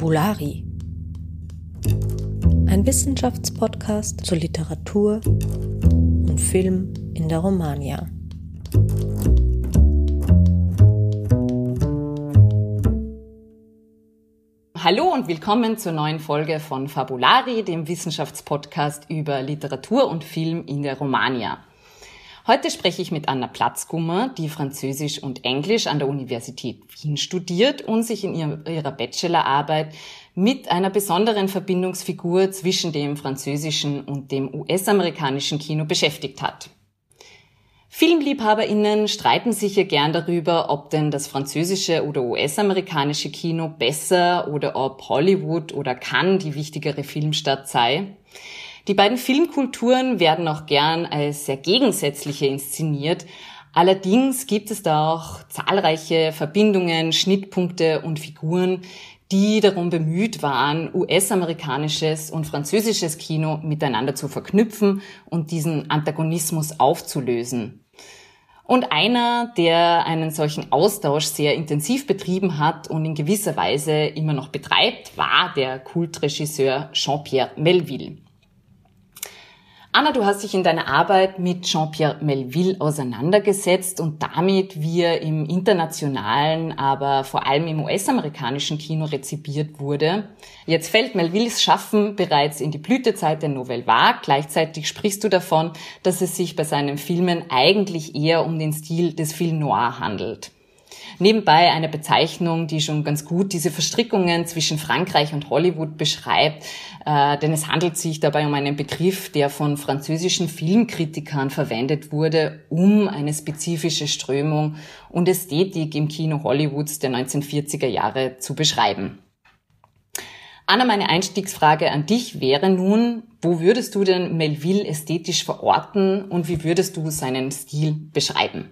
Fabulari. Ein Wissenschaftspodcast zur Literatur und Film in der Romania. Hallo und willkommen zur neuen Folge von Fabulari, dem Wissenschaftspodcast über Literatur und Film in der Romania. Heute spreche ich mit Anna Platzgummer, die Französisch und Englisch an der Universität Wien studiert und sich in ihrer Bachelorarbeit mit einer besonderen Verbindungsfigur zwischen dem französischen und dem US-amerikanischen Kino beschäftigt hat. Filmliebhaberinnen streiten sich ja gern darüber, ob denn das französische oder US-amerikanische Kino besser oder ob Hollywood oder Cannes die wichtigere Filmstadt sei. Die beiden Filmkulturen werden auch gern als sehr gegensätzliche inszeniert. Allerdings gibt es da auch zahlreiche Verbindungen, Schnittpunkte und Figuren, die darum bemüht waren, US-amerikanisches und französisches Kino miteinander zu verknüpfen und diesen Antagonismus aufzulösen. Und einer, der einen solchen Austausch sehr intensiv betrieben hat und in gewisser Weise immer noch betreibt, war der Kultregisseur Jean-Pierre Melville. Anna, du hast dich in deiner Arbeit mit Jean-Pierre Melville auseinandergesetzt und damit, wie er im internationalen, aber vor allem im US-amerikanischen Kino rezipiert wurde. Jetzt fällt Melvilles Schaffen bereits in die Blütezeit der Nouvelle Vague. Gleichzeitig sprichst du davon, dass es sich bei seinen Filmen eigentlich eher um den Stil des Film Noir handelt. Nebenbei eine Bezeichnung, die schon ganz gut diese Verstrickungen zwischen Frankreich und Hollywood beschreibt, äh, denn es handelt sich dabei um einen Begriff, der von französischen Filmkritikern verwendet wurde, um eine spezifische Strömung und Ästhetik im Kino Hollywoods der 1940er Jahre zu beschreiben. Anna, meine Einstiegsfrage an dich wäre nun, wo würdest du denn Melville ästhetisch verorten und wie würdest du seinen Stil beschreiben?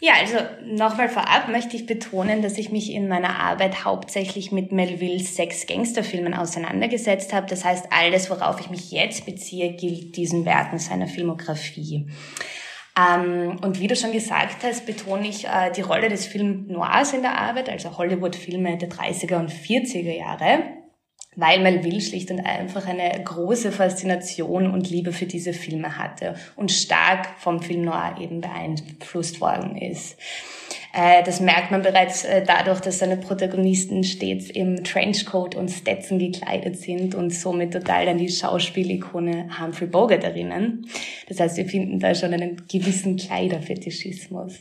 Ja, also nochmal vorab möchte ich betonen, dass ich mich in meiner Arbeit hauptsächlich mit Melvilles sechs Gangsterfilmen auseinandergesetzt habe. Das heißt, alles, worauf ich mich jetzt beziehe, gilt diesen Werken seiner Filmografie. Ähm, und wie du schon gesagt hast, betone ich äh, die Rolle des Film Noirs in der Arbeit, also Hollywood-Filme der 30er und 40er Jahre weil Melville schlicht und einfach eine große Faszination und Liebe für diese Filme hatte und stark vom Film Noir eben beeinflusst worden ist. Äh, das merkt man bereits äh, dadurch, dass seine Protagonisten stets im Trenchcoat und Stetson gekleidet sind und somit total an die Schauspielikone Humphrey Bogart erinnern. Das heißt, wir finden da schon einen gewissen Kleiderfetischismus.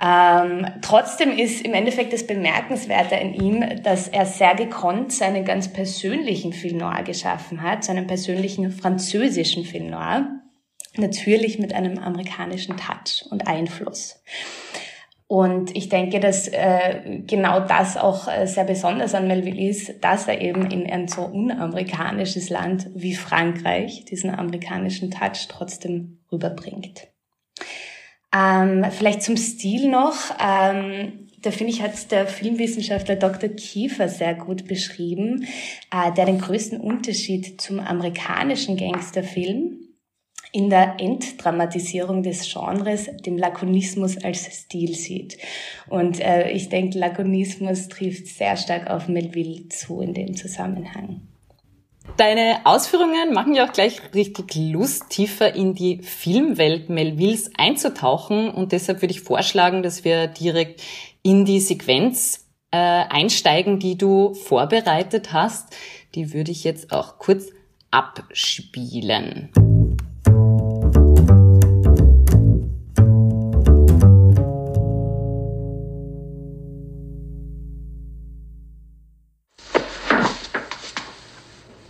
Ähm, trotzdem ist im Endeffekt das Bemerkenswerte in ihm, dass er sehr gekonnt seinen ganz persönlichen Film Noir geschaffen hat, seinen persönlichen französischen Film Noir. Natürlich mit einem amerikanischen Touch und Einfluss. Und ich denke, dass äh, genau das auch äh, sehr besonders an Melville ist, dass er eben in ein so unamerikanisches Land wie Frankreich diesen amerikanischen Touch trotzdem rüberbringt. Ähm, vielleicht zum Stil noch. Ähm, da finde ich, hat der Filmwissenschaftler Dr. Kiefer sehr gut beschrieben, äh, der den größten Unterschied zum amerikanischen Gangsterfilm in der Entdramatisierung des Genres dem Lakonismus als Stil sieht. Und äh, ich denke, Lakonismus trifft sehr stark auf Melville zu in dem Zusammenhang. Deine Ausführungen machen ja auch gleich richtig Lust, tiefer in die Filmwelt Melvilles einzutauchen. Und deshalb würde ich vorschlagen, dass wir direkt in die Sequenz äh, einsteigen, die du vorbereitet hast. Die würde ich jetzt auch kurz abspielen.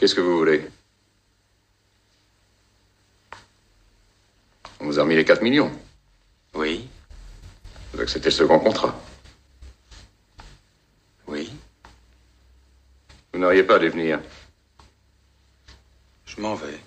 Qu'est-ce que vous voulez? On vous a remis les 4 millions. Oui. Vous acceptez le second contrat? Oui. Vous n'auriez pas dû venir? Je m'en vais.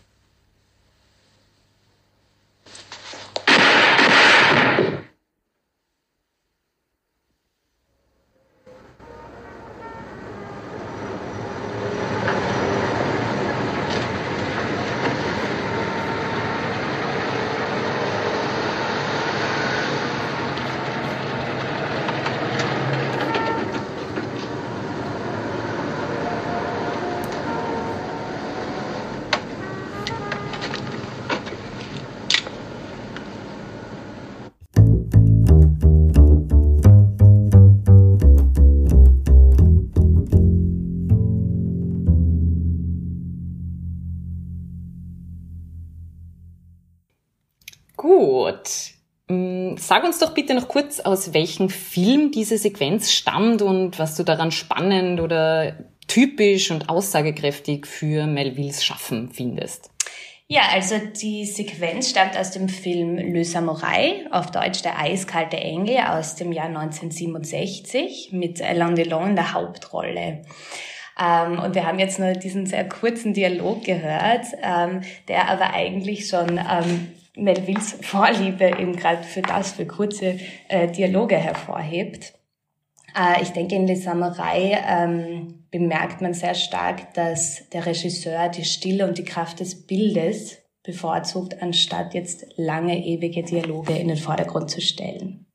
Antwort. Mm, sag uns doch bitte noch kurz, aus welchem Film diese Sequenz stammt und was du daran spannend oder typisch und aussagekräftig für Melvilles Schaffen findest. Ja, also die Sequenz stammt aus dem Film Le Samurai, auf Deutsch Der eiskalte Engel aus dem Jahr 1967 mit Alain Delon in der Hauptrolle. Ähm, und wir haben jetzt nur diesen sehr kurzen Dialog gehört, ähm, der aber eigentlich schon ähm, Melvilles Vorliebe eben gerade für das, für kurze äh, Dialoge hervorhebt. Äh, ich denke, in Les Samurai ähm, bemerkt man sehr stark, dass der Regisseur die Stille und die Kraft des Bildes bevorzugt, anstatt jetzt lange, ewige Dialoge in den Vordergrund zu stellen.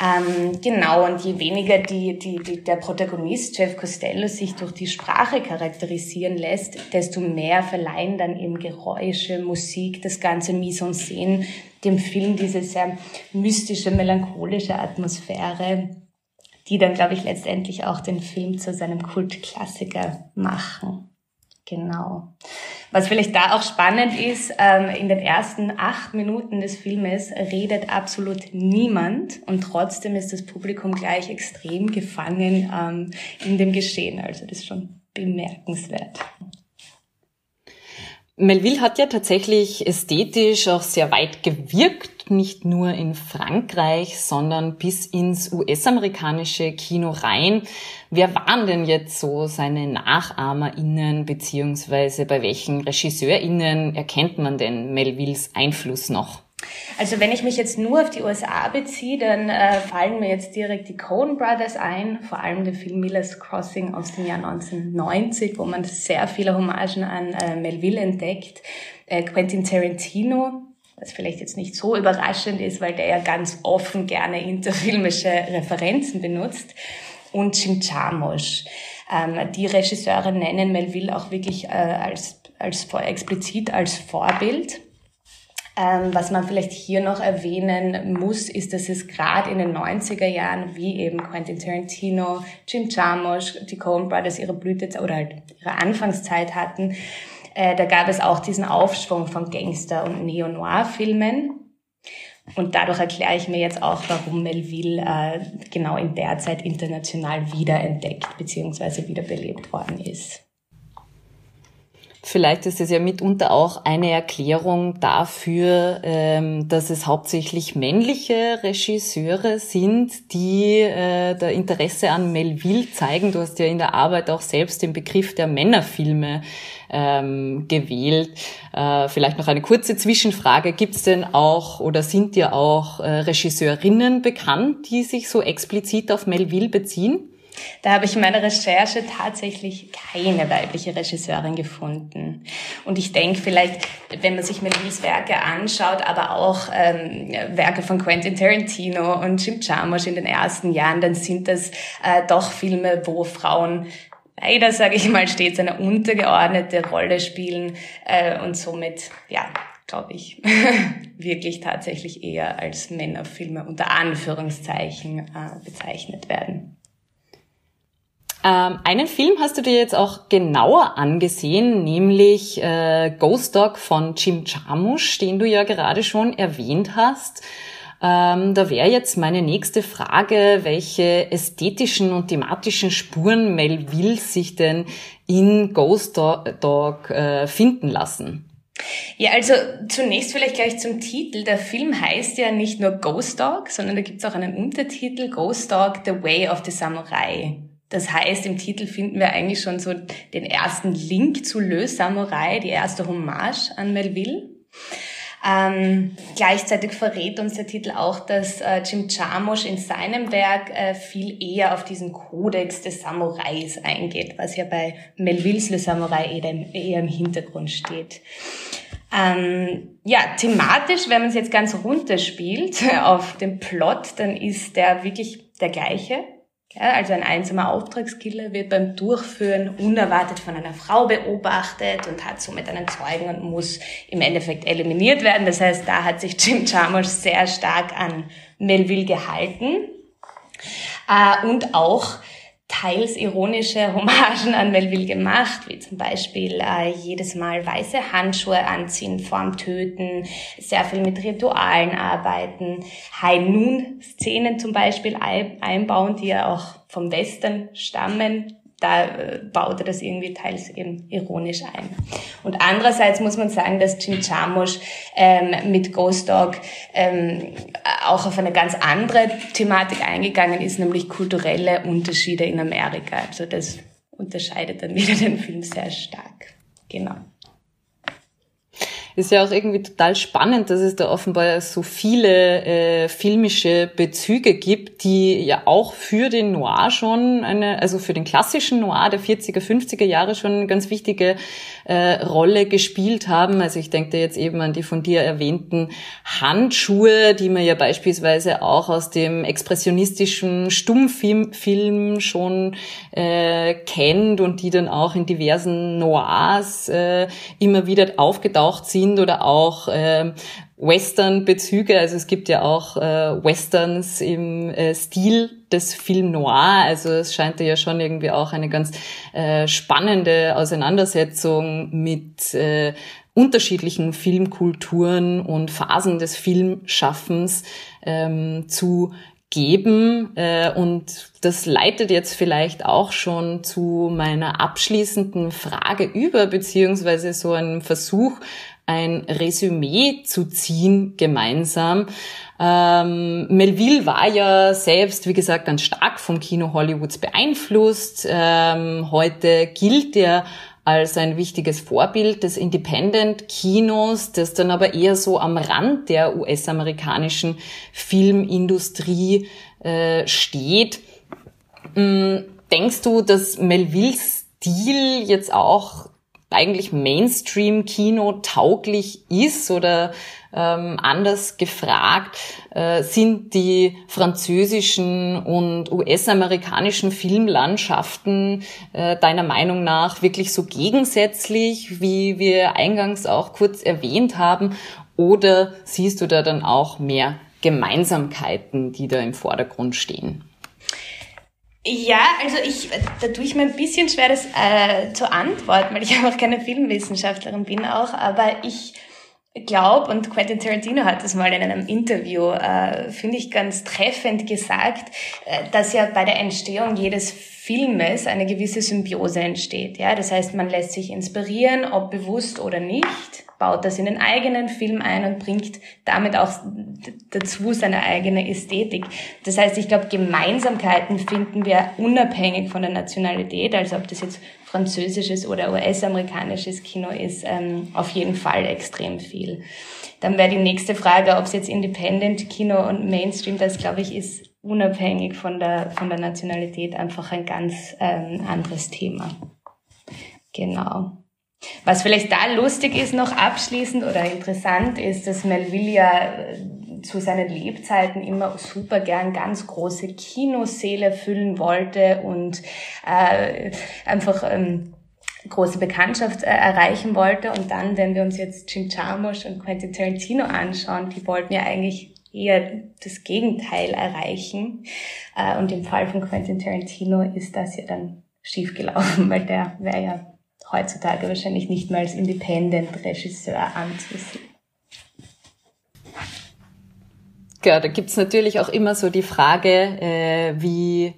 Ähm, genau, und je weniger die, die, die, der Protagonist, Jeff Costello, sich durch die Sprache charakterisieren lässt, desto mehr verleihen dann eben Geräusche, Musik, das ganze Mise en Scène dem Film diese sehr mystische, melancholische Atmosphäre, die dann, glaube ich, letztendlich auch den Film zu seinem Kultklassiker machen. Genau. Was vielleicht da auch spannend ist, ähm, in den ersten acht Minuten des Filmes redet absolut niemand und trotzdem ist das Publikum gleich extrem gefangen ähm, in dem Geschehen. Also das ist schon bemerkenswert. Melville hat ja tatsächlich ästhetisch auch sehr weit gewirkt, nicht nur in Frankreich, sondern bis ins US-amerikanische Kino rein. Wer waren denn jetzt so seine NachahmerInnen, beziehungsweise bei welchen RegisseurInnen erkennt man denn Melvilles Einfluss noch? Also wenn ich mich jetzt nur auf die USA beziehe, dann äh, fallen mir jetzt direkt die Coen Brothers ein, vor allem der Film Miller's Crossing aus dem Jahr 1990, wo man sehr viele Hommagen an äh, Melville entdeckt. Äh, Quentin Tarantino, was vielleicht jetzt nicht so überraschend ist, weil der ja ganz offen gerne interfilmische Referenzen benutzt. Und Jim Jarmusch. Ähm, die Regisseure nennen Melville auch wirklich äh, als, als explizit als Vorbild. Ähm, was man vielleicht hier noch erwähnen muss, ist, dass es gerade in den 90er Jahren, wie eben Quentin Tarantino, Jim Jarmusch, die Coen Brothers ihre Blütezeit oder halt ihre Anfangszeit hatten, äh, da gab es auch diesen Aufschwung von Gangster- und Neo-Noir-Filmen. Und dadurch erkläre ich mir jetzt auch, warum Melville äh, genau in der Zeit international wiederentdeckt bzw. wiederbelebt worden ist. Vielleicht ist es ja mitunter auch eine Erklärung dafür, ähm, dass es hauptsächlich männliche Regisseure sind, die äh, der Interesse an Melville zeigen. Du hast ja in der Arbeit auch selbst den Begriff der Männerfilme ähm, gewählt. Äh, vielleicht noch eine kurze Zwischenfrage. Gibt es denn auch oder sind dir auch äh, Regisseurinnen bekannt, die sich so explizit auf Melville beziehen? Da habe ich in meiner Recherche tatsächlich keine weibliche Regisseurin gefunden. Und ich denke vielleicht, wenn man sich Melvilles Werke anschaut, aber auch ähm, Werke von Quentin Tarantino und Jim Jarmusch in den ersten Jahren, dann sind das äh, doch Filme, wo Frauen leider, sage ich mal, stets eine untergeordnete Rolle spielen äh, und somit, ja, glaube ich, wirklich tatsächlich eher als Männerfilme unter Anführungszeichen äh, bezeichnet werden. Ähm, einen Film hast du dir jetzt auch genauer angesehen, nämlich äh, Ghost Dog von Jim Jarmusch, den du ja gerade schon erwähnt hast. Ähm, da wäre jetzt meine nächste Frage, welche ästhetischen und thematischen Spuren Melville sich denn in Ghost Dog äh, finden lassen? Ja, also zunächst vielleicht gleich zum Titel. Der Film heißt ja nicht nur Ghost Dog, sondern da gibt es auch einen Untertitel, Ghost Dog, The Way of the Samurai. Das heißt, im Titel finden wir eigentlich schon so den ersten Link zu Le Samurai, die erste Hommage an Melville. Ähm, gleichzeitig verrät uns der Titel auch, dass äh, Jim Jarmusch in seinem Werk äh, viel eher auf diesen Kodex des Samurais eingeht, was ja bei Melvilles Le Samurai eher, eher im Hintergrund steht. Ähm, ja, thematisch, wenn man es jetzt ganz runterspielt auf den Plot, dann ist der wirklich der gleiche. Ja, also ein einsamer Auftragskiller wird beim Durchführen unerwartet von einer Frau beobachtet und hat somit einen Zeugen und muss im Endeffekt eliminiert werden. Das heißt, da hat sich Jim Jarmusch sehr stark an Melville gehalten. Äh, und auch teils ironische Hommagen an Melville gemacht, wie zum Beispiel äh, jedes Mal weiße Handschuhe anziehen vorm Töten, sehr viel mit Ritualen arbeiten, High Noon Szenen zum Beispiel einbauen, die ja auch vom Western stammen, da äh, baut er das irgendwie teils eben ironisch ein. Und andererseits muss man sagen, dass Jim Jarmusch ähm, mit Ghost Dog ähm, auch auf eine ganz andere Thematik eingegangen ist, nämlich kulturelle Unterschiede in Amerika. Also das unterscheidet dann wieder den Film sehr stark. Genau. Ist ja auch irgendwie total spannend, dass es da offenbar so viele äh, filmische Bezüge gibt, die ja auch für den Noir schon eine, also für den klassischen Noir der 40er, 50er Jahre schon eine ganz wichtige äh, Rolle gespielt haben. Also ich denke jetzt eben an die von dir erwähnten Handschuhe, die man ja beispielsweise auch aus dem expressionistischen Stummfilm Film schon äh, kennt und die dann auch in diversen Noirs äh, immer wieder aufgetaucht sind sind oder auch äh, Western-Bezüge. Also es gibt ja auch äh, Westerns im äh, Stil des Film Noir. Also es scheint ja schon irgendwie auch eine ganz äh, spannende Auseinandersetzung mit äh, unterschiedlichen Filmkulturen und Phasen des Filmschaffens ähm, zu geben. Äh, und das leitet jetzt vielleicht auch schon zu meiner abschließenden Frage über, beziehungsweise so einem Versuch, ein Resümee zu ziehen gemeinsam. Ähm, Melville war ja selbst, wie gesagt, ganz stark vom Kino Hollywoods beeinflusst. Ähm, heute gilt er als ein wichtiges Vorbild des Independent-Kinos, das dann aber eher so am Rand der US-amerikanischen Filmindustrie äh, steht. Ähm, denkst du, dass Melvilles Stil jetzt auch eigentlich Mainstream-Kino tauglich ist oder ähm, anders gefragt, äh, sind die französischen und US-amerikanischen Filmlandschaften äh, deiner Meinung nach wirklich so gegensätzlich, wie wir eingangs auch kurz erwähnt haben, oder siehst du da dann auch mehr Gemeinsamkeiten, die da im Vordergrund stehen? Ja, also ich, da tue ich mir ein bisschen schwer, das äh, zu antworten, weil ich einfach keine Filmwissenschaftlerin bin auch, aber ich glaube, und Quentin Tarantino hat das mal in einem Interview, äh, finde ich, ganz treffend gesagt, äh, dass ja bei der Entstehung jedes Filmes eine gewisse Symbiose entsteht. Ja, das heißt, man lässt sich inspirieren, ob bewusst oder nicht baut das in den eigenen Film ein und bringt damit auch dazu seine eigene Ästhetik. Das heißt, ich glaube, Gemeinsamkeiten finden wir unabhängig von der Nationalität, also ob das jetzt französisches oder US-amerikanisches Kino ist, ähm, auf jeden Fall extrem viel. Dann wäre die nächste Frage, ob es jetzt Independent-Kino und Mainstream, das glaube ich ist unabhängig von der, von der Nationalität einfach ein ganz ähm, anderes Thema. Genau. Was vielleicht da lustig ist noch abschließend oder interessant ist, dass Melville ja äh, zu seinen Lebzeiten immer super gern ganz große Kinosäle füllen wollte und äh, einfach ähm, große Bekanntschaft äh, erreichen wollte. Und dann, wenn wir uns jetzt Jim Jarmusch und Quentin Tarantino anschauen, die wollten ja eigentlich eher das Gegenteil erreichen. Äh, und im Fall von Quentin Tarantino ist das ja dann schiefgelaufen, weil der wäre ja heutzutage wahrscheinlich nicht mehr als Independent-Regisseur anzusehen. Ja, da gibt's natürlich auch immer so die Frage, äh, wie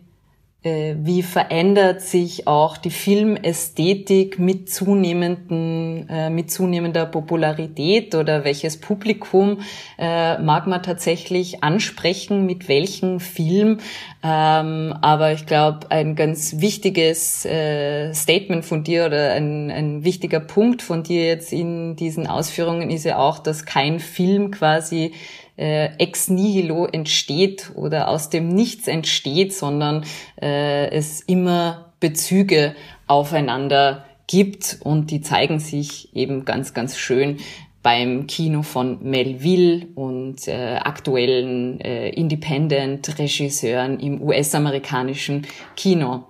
äh, wie verändert sich auch die Filmästhetik mit zunehmenden, äh, mit zunehmender Popularität oder welches Publikum äh, mag man tatsächlich ansprechen, mit welchem Film. Ähm, aber ich glaube, ein ganz wichtiges äh, Statement von dir oder ein, ein wichtiger Punkt von dir jetzt in diesen Ausführungen ist ja auch, dass kein Film quasi äh, ex nihilo entsteht oder aus dem Nichts entsteht, sondern äh, es immer Bezüge aufeinander gibt und die zeigen sich eben ganz, ganz schön beim Kino von Melville und äh, aktuellen äh, Independent-Regisseuren im US-amerikanischen Kino.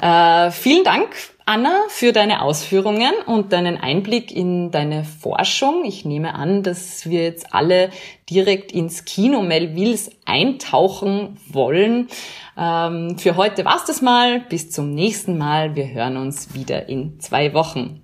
Äh, vielen Dank, Anna, für deine Ausführungen und deinen Einblick in deine Forschung. Ich nehme an, dass wir jetzt alle direkt ins Kino Melvilles eintauchen wollen. Ähm, für heute war's das mal. Bis zum nächsten Mal. Wir hören uns wieder in zwei Wochen.